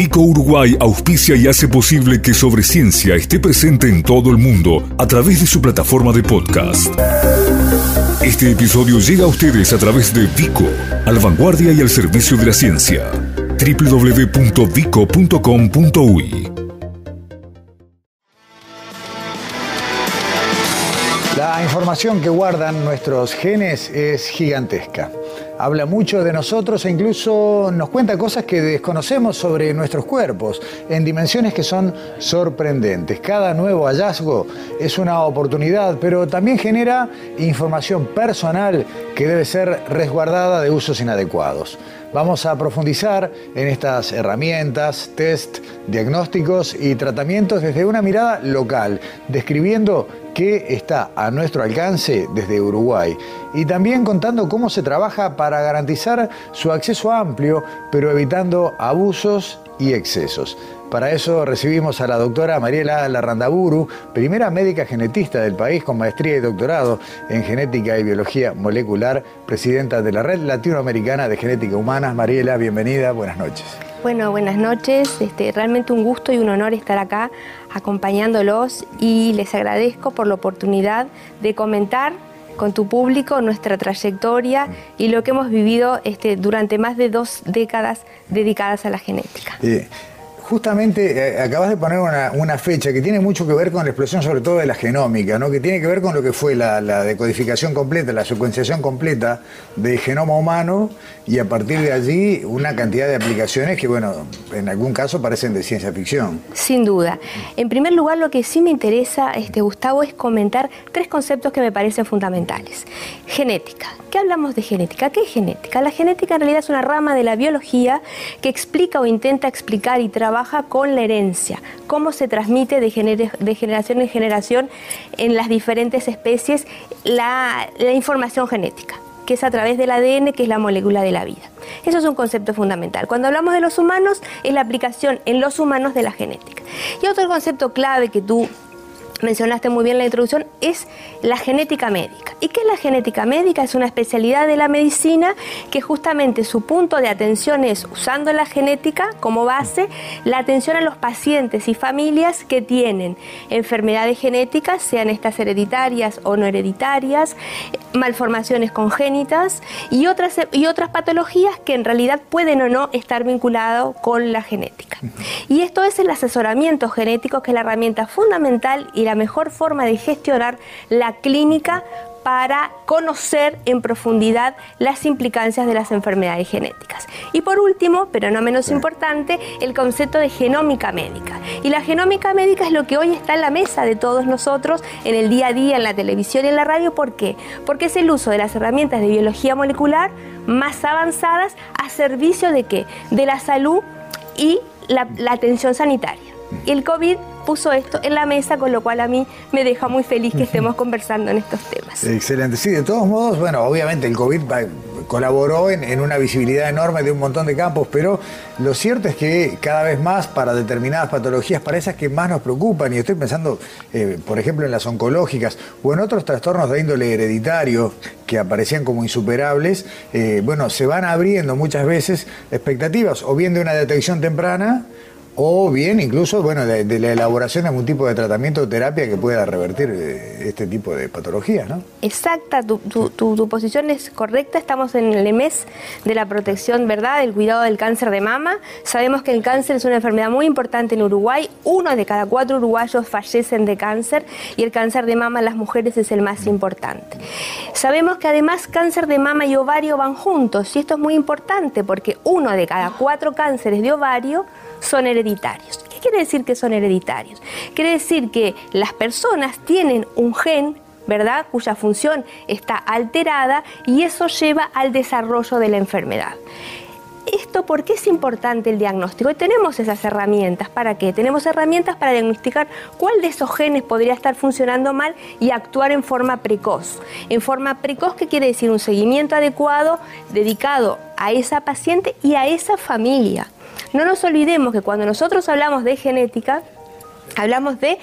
Vico Uruguay auspicia y hace posible que Sobre Ciencia esté presente en todo el mundo a través de su plataforma de podcast. Este episodio llega a ustedes a través de Vico, al vanguardia y al servicio de la ciencia. www.vico.com.uy La información que guardan nuestros genes es gigantesca habla mucho de nosotros e incluso nos cuenta cosas que desconocemos sobre nuestros cuerpos en dimensiones que son sorprendentes. Cada nuevo hallazgo es una oportunidad, pero también genera información personal que debe ser resguardada de usos inadecuados. Vamos a profundizar en estas herramientas, test, diagnósticos y tratamientos desde una mirada local, describiendo qué está a nuestro alcance desde Uruguay y también contando cómo se trabaja para garantizar su acceso amplio, pero evitando abusos y excesos. Para eso recibimos a la doctora Mariela Larrandaburu, primera médica genetista del país con maestría y doctorado en genética y biología molecular, presidenta de la Red Latinoamericana de Genética Humana. Mariela, bienvenida, buenas noches. Bueno, buenas noches. Este, realmente un gusto y un honor estar acá acompañándolos y les agradezco por la oportunidad de comentar con tu público nuestra trayectoria y lo que hemos vivido este, durante más de dos décadas dedicadas a la genética. Justamente eh, acabas de poner una, fecha que tiene mucho que ver con la explosión, sobre todo de la genómica, ¿no? que tiene que ver con lo que fue la, decodificación completa, la secuenciación completa del genoma humano y a partir de allí una cantidad de aplicaciones que, bueno, en algún caso parecen de ciencia ficción. Sin duda. En primer lugar, lo que sí me interesa, este, Gustavo, es comentar tres conceptos que me parecen fundamentales. Genética. ¿Qué hablamos de genética? ¿Qué es genética? La genética en realidad es una rama de la biología que explica o intenta explicar y trabaja con la herencia, cómo se transmite de, generación en generación en las diferentes especies la, información genética que es a través del ADN, que es la molécula de la vida. Eso es un concepto fundamental. Cuando hablamos de los humanos, es la aplicación en los humanos de la genética. Y otro concepto clave que tú mencionaste muy bien la introducción, es la genética médica. ¿Y qué es la genética médica? Es una especialidad de la medicina que justamente su punto de atención es, usando la genética como base, la atención a los pacientes y familias que tienen enfermedades genéticas, sean estas hereditarias o no hereditarias, malformaciones congénitas y otras, y otras patologías que en realidad pueden o no estar vinculadas con la genética. Y esto es el asesoramiento genético, que es la herramienta fundamental y la mejor forma de gestionar la clínica para conocer en profundidad las implicancias de las enfermedades genéticas. Y por último, pero no menos importante, el concepto de genómica médica. Y la genómica médica es lo que hoy está en la mesa de todos nosotros en el día a día, en la televisión y en la radio. ¿Por qué? Porque es el uso de las herramientas de biología molecular más avanzadas a servicio de qué? De la salud y la, la atención sanitaria. Y el COVID puso esto en la mesa, con lo cual a mí me deja muy feliz que estemos conversando en estos temas. Excelente. Sí, de todos modos, bueno, obviamente el COVID colaboró en, una visibilidad enorme de un montón de campos, pero lo cierto es que cada vez más para determinadas patologías, para esas que más nos preocupan, y estoy pensando, eh, por ejemplo, en las oncológicas o en otros trastornos de índole hereditario que aparecían como insuperables, eh, bueno, se van abriendo muchas veces expectativas o bien de una detección temprana, o bien incluso bueno de, la elaboración de algún tipo de tratamiento o terapia que pueda revertir eh, este tipo de patologías, ¿no? Exacta, tu, tu, posición es correcta, estamos en el mes de la protección, ¿verdad?, del cuidado del cáncer de mama. Sabemos que el cáncer es una enfermedad muy importante en Uruguay, uno de cada cuatro uruguayos fallecen de cáncer y el cáncer de mama en las mujeres es el más importante. Sabemos que además cáncer de mama y ovario van juntos y esto es muy importante porque uno de cada cuatro cánceres de ovario son hereditarios. ¿Qué quiere decir que son hereditarios? Quiere decir que las personas tienen un gen ¿verdad? Cuya función está alterada y eso lleva al desarrollo de la enfermedad. ¿Esto por qué es importante el diagnóstico? Y tenemos esas herramientas. ¿Para qué? Tenemos herramientas para diagnosticar cuál de esos genes podría estar funcionando mal y actuar en forma precoz. En forma precoz, ¿qué quiere decir? Un seguimiento adecuado dedicado a esa paciente y a esa familia. No nos olvidemos que cuando nosotros hablamos de genética, hablamos de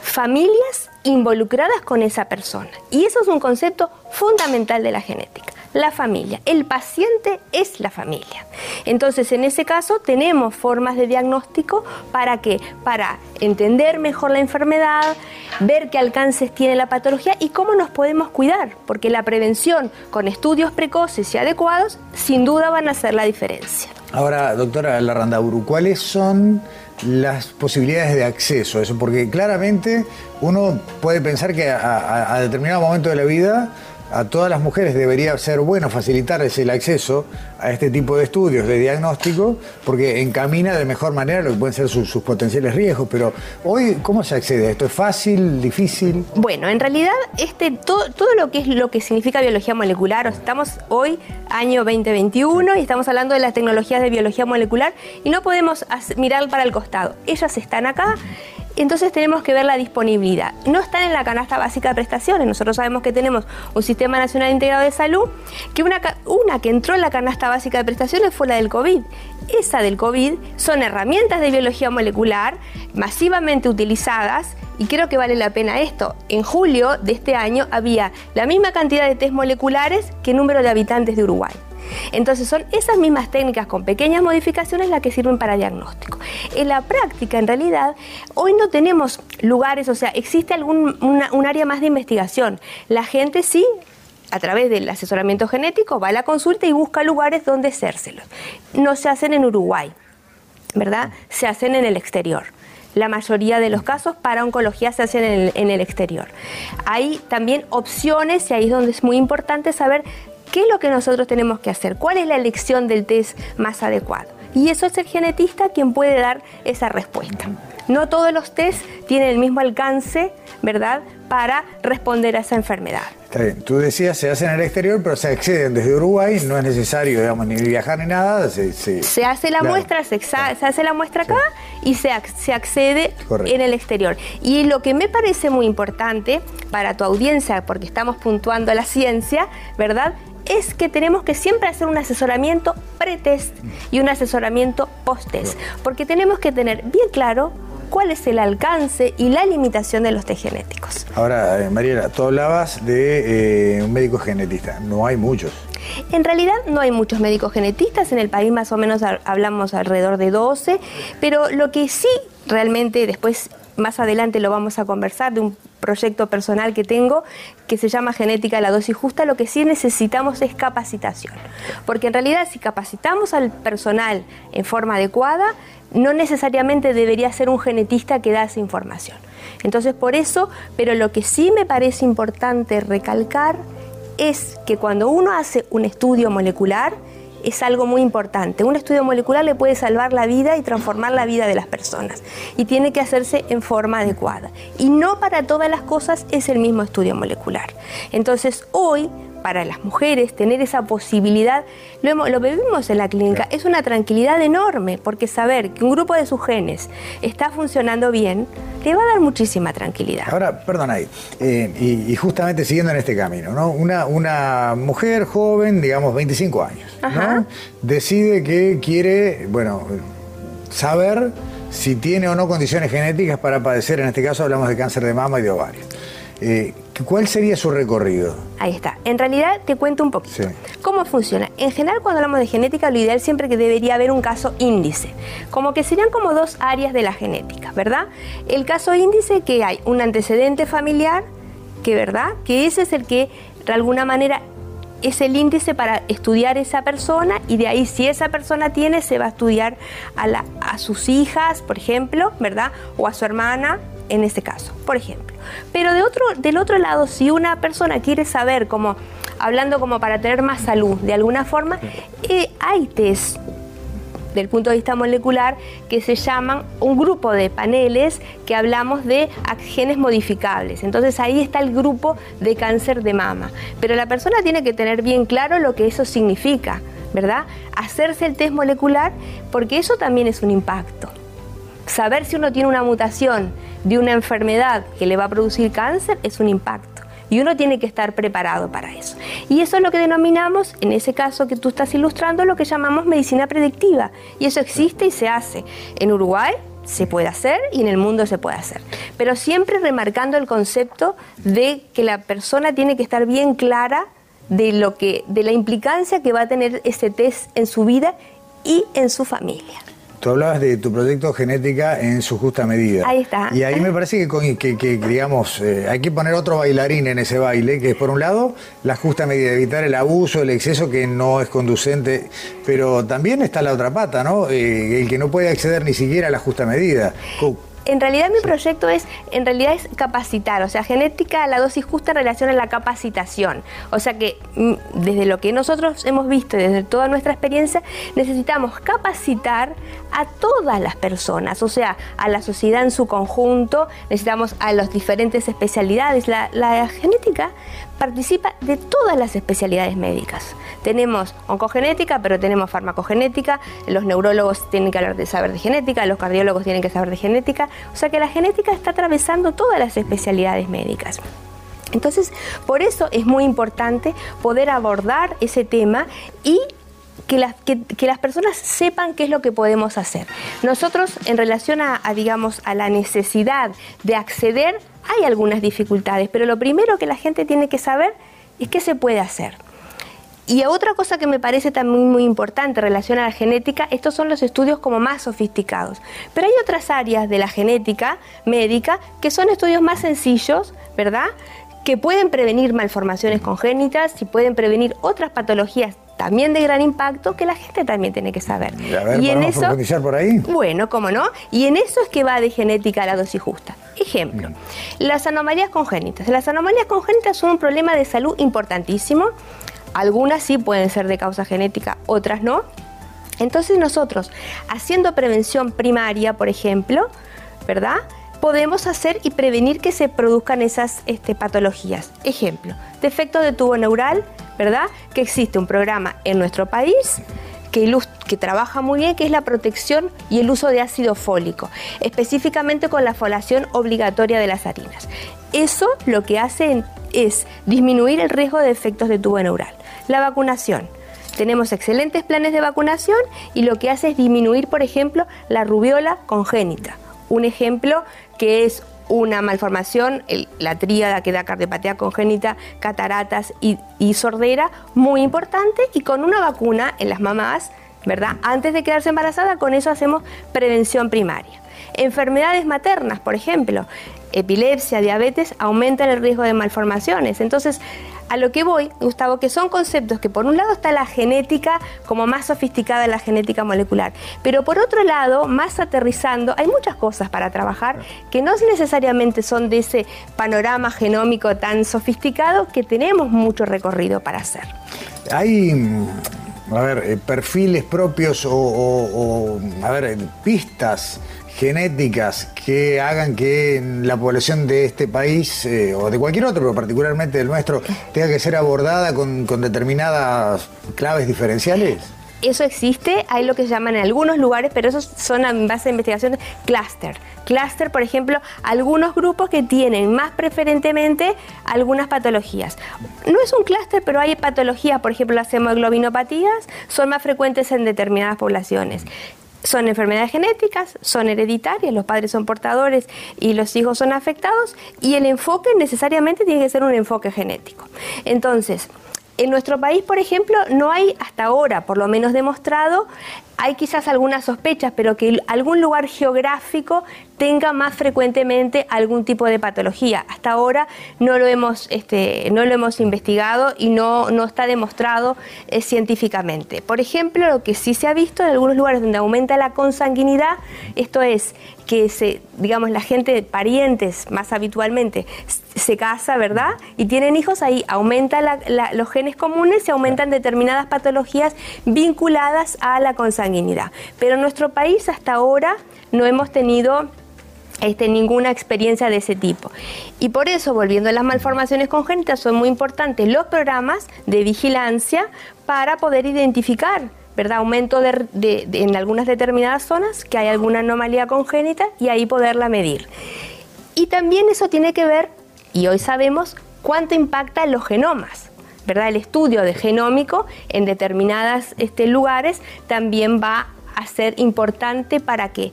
familias involucradas con esa persona. Y eso es un concepto fundamental de la genética. la familia. El paciente es la familia. Entonces, en ese caso, tenemos formas de diagnóstico para que para entender mejor la enfermedad, ver qué alcances tiene la patología y cómo nos podemos cuidar, porque la prevención con estudios precoces y adecuados sin duda van a hacer la diferencia. Ahora, doctora Larrandaburu, ¿cuáles son las posibilidades de acceso a eso? Porque claramente uno puede pensar que a, determinado momento de la vida a todas las mujeres debería ser bueno facilitarles el acceso a este tipo de estudios de diagnóstico porque encamina de mejor manera lo que pueden ser sus, potenciales riesgos. Pero hoy, ¿cómo se accede a esto? ¿Es fácil, difícil? Bueno, en realidad este, todo, todo lo que es lo que significa biología molecular, estamos hoy año 2021 y estamos hablando de las tecnologías de biología molecular y no podemos mirar para el costado. Ellas están acá entonces tenemos que ver la disponibilidad. No están en la canasta básica de prestaciones. Nosotros sabemos que tenemos un Sistema Nacional Integrado de Salud, que una, que entró en la canasta básica de prestaciones fue la del COVID. Esa del COVID son herramientas de biología molecular masivamente utilizadas y creo que vale la pena esto. En julio de este año había la misma cantidad de test moleculares que número de habitantes de Uruguay. Entonces son esas mismas técnicas con pequeñas modificaciones las que sirven para diagnóstico. En la práctica, en realidad, hoy no tenemos lugares, o sea, existe algún un área más de investigación. La gente sí a través del asesoramiento genético va a la consulta y busca lugares donde hacérselos. No se hacen en Uruguay, ¿verdad? Se hacen en el exterior. La mayoría de los casos para oncología se hacen en el, en el exterior. Hay también opciones y ahí es donde es muy importante saber ¿Qué es lo que nosotros tenemos que hacer? ¿Cuál es la elección del test más adecuado? Y eso es el genetista quien puede dar esa respuesta. No todos los test tienen el mismo alcance, ¿verdad?, para responder a esa enfermedad. Está bien. Tú decías, se hacen en el exterior, pero se acceden desde Uruguay, no es necesario, digamos, ni viajar ni nada. Se, hace la muestra, se, hace la muestra acá y se, se accede en el exterior. Y lo que me parece muy importante para tu audiencia, porque estamos puntuando la ciencia, ¿verdad?, es que tenemos que siempre hacer un asesoramiento pre-test y un asesoramiento post-test, porque tenemos que tener bien claro cuál es el alcance y la limitación de los test genéticos. Ahora, eh, Mariela, tú hablabas de eh, un médico genetista, no hay muchos. En realidad no hay muchos médicos genetistas, en el país más o menos hablamos alrededor de 12, pero lo que sí realmente después más adelante lo vamos a conversar, de un proyecto personal que tengo que se llama Genética de la dosis justa, lo que sí necesitamos es capacitación. Porque en realidad si capacitamos al personal en forma adecuada, no necesariamente debería ser un genetista que da esa información. Entonces por eso, pero lo que sí me parece importante recalcar es que cuando uno hace un estudio molecular, es algo muy importante. Un estudio molecular le puede salvar la vida y transformar la vida de las personas. Y tiene que hacerse en forma adecuada. Y no para todas las cosas es el mismo estudio molecular. Entonces, hoy para las mujeres tener esa posibilidad, lo, lo vivimos en la clínica, es una tranquilidad enorme, porque saber que un grupo de sus genes está funcionando bien, le va a dar muchísima tranquilidad. Ahora, perdón ahí, eh, y, justamente siguiendo en este camino, ¿no? Una, una mujer joven, digamos 25 años, ¿no? decide que quiere, bueno, saber si tiene o no condiciones genéticas para padecer, en este caso hablamos de cáncer de mama y de ovario. Eh, ¿Cuál sería su recorrido? Ahí está. En realidad te cuento un poquito. ¿Cómo funciona? En general cuando hablamos de genética lo ideal siempre que debería haber un caso índice. Como que serían como dos áreas de la genética, ¿verdad? El caso índice que hay un antecedente familiar, que verdad, que ese es el que de alguna manera es el índice para estudiar esa persona y de ahí si esa persona tiene se va a estudiar a, la, a sus hijas, por ejemplo, ¿verdad? O a su hermana en ese caso, por ejemplo. Pero de otro, del otro lado, si una persona quiere saber, como hablando como para tener más salud, de alguna forma, eh, hay test del punto de vista molecular que se llaman un grupo de paneles que hablamos de genes modificables. Entonces ahí está el grupo de cáncer de mama. Pero la persona tiene que tener bien claro lo que eso significa, ¿verdad? Hacerse el test molecular porque eso también es un impacto. Saber si uno tiene una mutación de una enfermedad que le va a producir cáncer es un impacto. Y uno tiene que estar preparado para eso. Y eso es lo que denominamos, en ese caso que tú estás ilustrando, lo que llamamos medicina predictiva. Y eso existe y se hace. En Uruguay se puede hacer y en el mundo se puede hacer. Pero siempre remarcando el concepto de que la persona tiene que estar bien clara de lo que de la implicancia que va a tener ese test en su vida y en su familia. Tú hablabas de tu proyecto genética en su justa medida. Ahí está. Y ahí me parece que, digamos, eh, hay que poner otro bailarín en ese baile, que es por un lado la justa medida, evitar el abuso, el exceso que no es conducente, pero también está la otra pata, ¿no? Eh, el que no puede acceder ni siquiera a la justa medida en realidad mi proyecto es, en realidad es capacitar, o sea, genética la dosis justa en relación a la capacitación. O sea que mm, desde lo que nosotros hemos visto, desde toda nuestra experiencia, necesitamos capacitar a todas las personas, o sea, a la sociedad en su conjunto, necesitamos a las diferentes especialidades. La, la genética participa de todas las especialidades médicas. Tenemos oncogenética, pero tenemos farmacogenética, los neurólogos tienen que saber de genética, los cardiólogos tienen que saber de genética, o sea que la genética está atravesando todas las especialidades médicas. Entonces, por eso es muy importante poder abordar ese tema y que las, que, las, personas sepan qué es lo que podemos hacer. Nosotros, en relación a, digamos, a la necesidad de acceder, hay algunas dificultades, pero lo primero que la gente tiene que saber es qué se puede hacer. Y otra cosa que me parece también muy importante en relación a la genética, estos son los estudios como más sofisticados. Pero hay otras áreas de la genética médica que son estudios más sencillos, ¿verdad? Que pueden prevenir malformaciones congénitas y pueden prevenir otras patologías también de gran impacto que la gente también tiene que saber. y en eso, por ahí? Bueno, cómo no. Y en eso es que va de genética a la dosis justa. Ejemplo, las anomalías congénitas. Las anomalías congénitas son un problema de salud importantísimo algunas sí pueden ser de causa genética, otras no. Entonces nosotros, haciendo prevención primaria, por ejemplo, ¿verdad? Podemos hacer y prevenir que se produzcan esas este, patologías. Ejemplo, defecto de tubo neural, ¿verdad? Que existe un programa en nuestro país que, trabaja muy bien, que es la protección y el uso de ácido fólico, específicamente con la folación obligatoria de las harinas. Eso lo que hace es disminuir el riesgo de defectos de tubo neural. La vacunación. Tenemos excelentes planes de vacunación y lo que hace es disminuir, por ejemplo, la rubiola congénita. Un ejemplo que es una malformación, la tríada que da cardiopatía congénita, cataratas y, y, sordera, muy importante y con una vacuna en las mamás, ¿verdad? Antes de quedarse embarazada, con eso hacemos prevención primaria. Enfermedades maternas, por ejemplo, epilepsia, diabetes, aumentan el riesgo de malformaciones. Entonces, a lo que voy, Gustavo, que son conceptos que por un lado está la genética como más sofisticada la genética molecular, pero por otro lado, más aterrizando, hay muchas cosas para trabajar que no necesariamente son de ese panorama genómico tan sofisticado que tenemos mucho recorrido para hacer. Hay a ver, eh, perfiles propios o, a ver, pistas genéticas que hagan que la población de este país eh, o de cualquier otro, pero particularmente del nuestro, tenga que ser abordada con, determinadas claves diferenciales? Eso existe, hay lo que llaman en algunos lugares, pero esos son en base a investigaciones clúster. Clúster, por ejemplo, algunos grupos que tienen más preferentemente algunas patologías. No es un clúster, pero hay patologías, por ejemplo, las hemoglobinopatías son más frecuentes en determinadas poblaciones son enfermedades genéticas, son hereditarias, los padres son portadores y los hijos son afectados y el enfoque necesariamente tiene que ser un enfoque genético. Entonces, en nuestro país, por ejemplo, no hay hasta ahora, por lo menos demostrado, hay quizás algunas sospechas, pero que algún lugar geográfico tenga más frecuentemente algún tipo de patología. Hasta ahora no lo hemos, este, no lo hemos investigado y no, no está demostrado eh, científicamente. Por ejemplo, lo que sí se ha visto en algunos lugares donde aumenta la consanguinidad, esto es que se, digamos, la gente, parientes más habitualmente, se casa, ¿verdad? Y tienen hijos, ahí aumenta los genes comunes y aumentan determinadas patologías vinculadas a la consanguinidad. Pero en nuestro país hasta ahora no hemos tenido este, ninguna experiencia de ese tipo. Y por eso, volviendo a las malformaciones congénitas, son muy importantes los programas de vigilancia para poder identificar ¿verdad? aumento de, en algunas determinadas zonas que hay alguna anomalía congénita y ahí poderla medir. Y también eso tiene que ver, y hoy sabemos, cuánto impacta los genomas. ¿verdad? El estudio de genómico en determinados este, lugares también va a ser importante para que,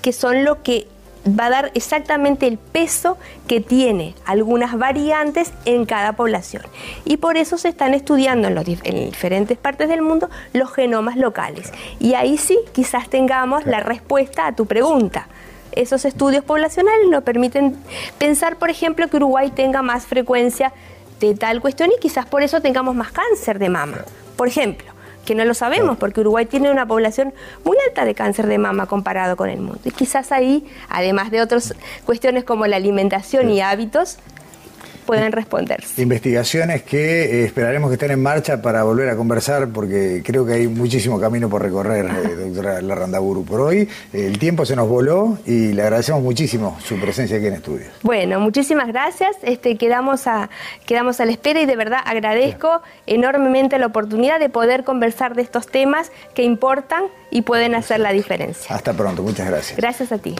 que son lo que va a dar exactamente el peso que tiene algunas variantes en cada población. Y por eso se están estudiando en, en diferentes partes del mundo los genomas locales. Y ahí sí, quizás tengamos la respuesta a tu pregunta esos estudios poblacionales nos permiten pensar, por ejemplo, que Uruguay tenga más frecuencia de tal cuestión y quizás por eso tengamos más cáncer de mama, por ejemplo que no lo sabemos, porque Uruguay tiene una población muy alta de cáncer de mama comparado con el mundo. Y quizás ahí, además de otras cuestiones como la alimentación y hábitos, pueden responderse. Investigaciones que eh, esperaremos que estén en marcha para volver a conversar, porque creo que hay muchísimo camino por recorrer, eh, doctora Larrandaburu. Por hoy el tiempo se nos voló y le agradecemos muchísimo su presencia aquí en estudio. Bueno, muchísimas gracias. Este, quedamos, a, quedamos a la espera y de verdad agradezco enormemente la oportunidad de poder conversar de estos temas que importan y pueden hacer la diferencia. Hasta pronto, muchas gracias. Gracias a ti.